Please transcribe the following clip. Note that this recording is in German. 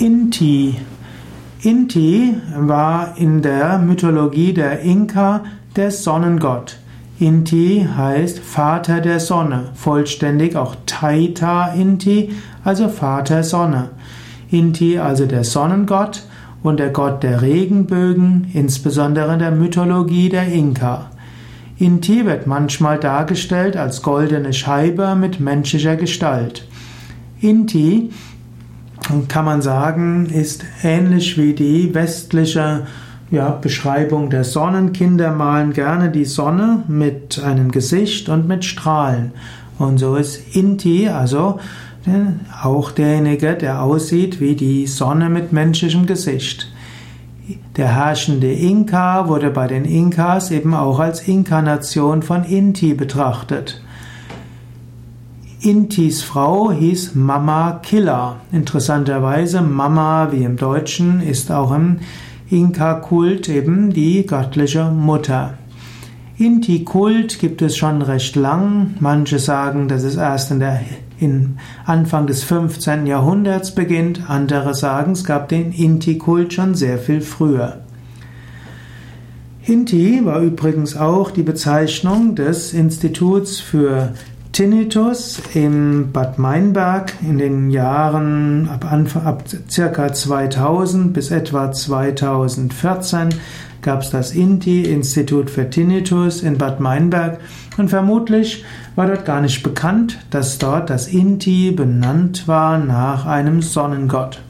Inti. Inti war in der Mythologie der Inka der Sonnengott. Inti heißt Vater der Sonne, vollständig auch Taita Inti, also Vater Sonne. Inti also der Sonnengott und der Gott der Regenbögen, insbesondere in der Mythologie der Inka. Inti wird manchmal dargestellt als goldene Scheibe mit menschlicher Gestalt. Inti kann man sagen, ist ähnlich wie die westliche ja, Beschreibung der Sonnenkinder malen gerne die Sonne mit einem Gesicht und mit Strahlen. Und so ist Inti, also auch derjenige, der aussieht wie die Sonne mit menschlichem Gesicht. Der herrschende Inka wurde bei den Inkas eben auch als Inkarnation von Inti betrachtet. Intis Frau hieß Mama Killa. Interessanterweise, Mama wie im Deutschen ist auch im Inka-Kult eben die göttliche Mutter. Inti-Kult gibt es schon recht lang. Manche sagen, dass es erst in der in Anfang des 15. Jahrhunderts beginnt. Andere sagen, es gab den Inti-Kult schon sehr viel früher. Inti war übrigens auch die Bezeichnung des Instituts für Tinnitus in Bad Meinberg in den Jahren ab, Anfang, ab circa 2000 bis etwa 2014 gab es das INTI, Institut für Tinnitus in Bad Meinberg und vermutlich war dort gar nicht bekannt, dass dort das INTI benannt war nach einem Sonnengott.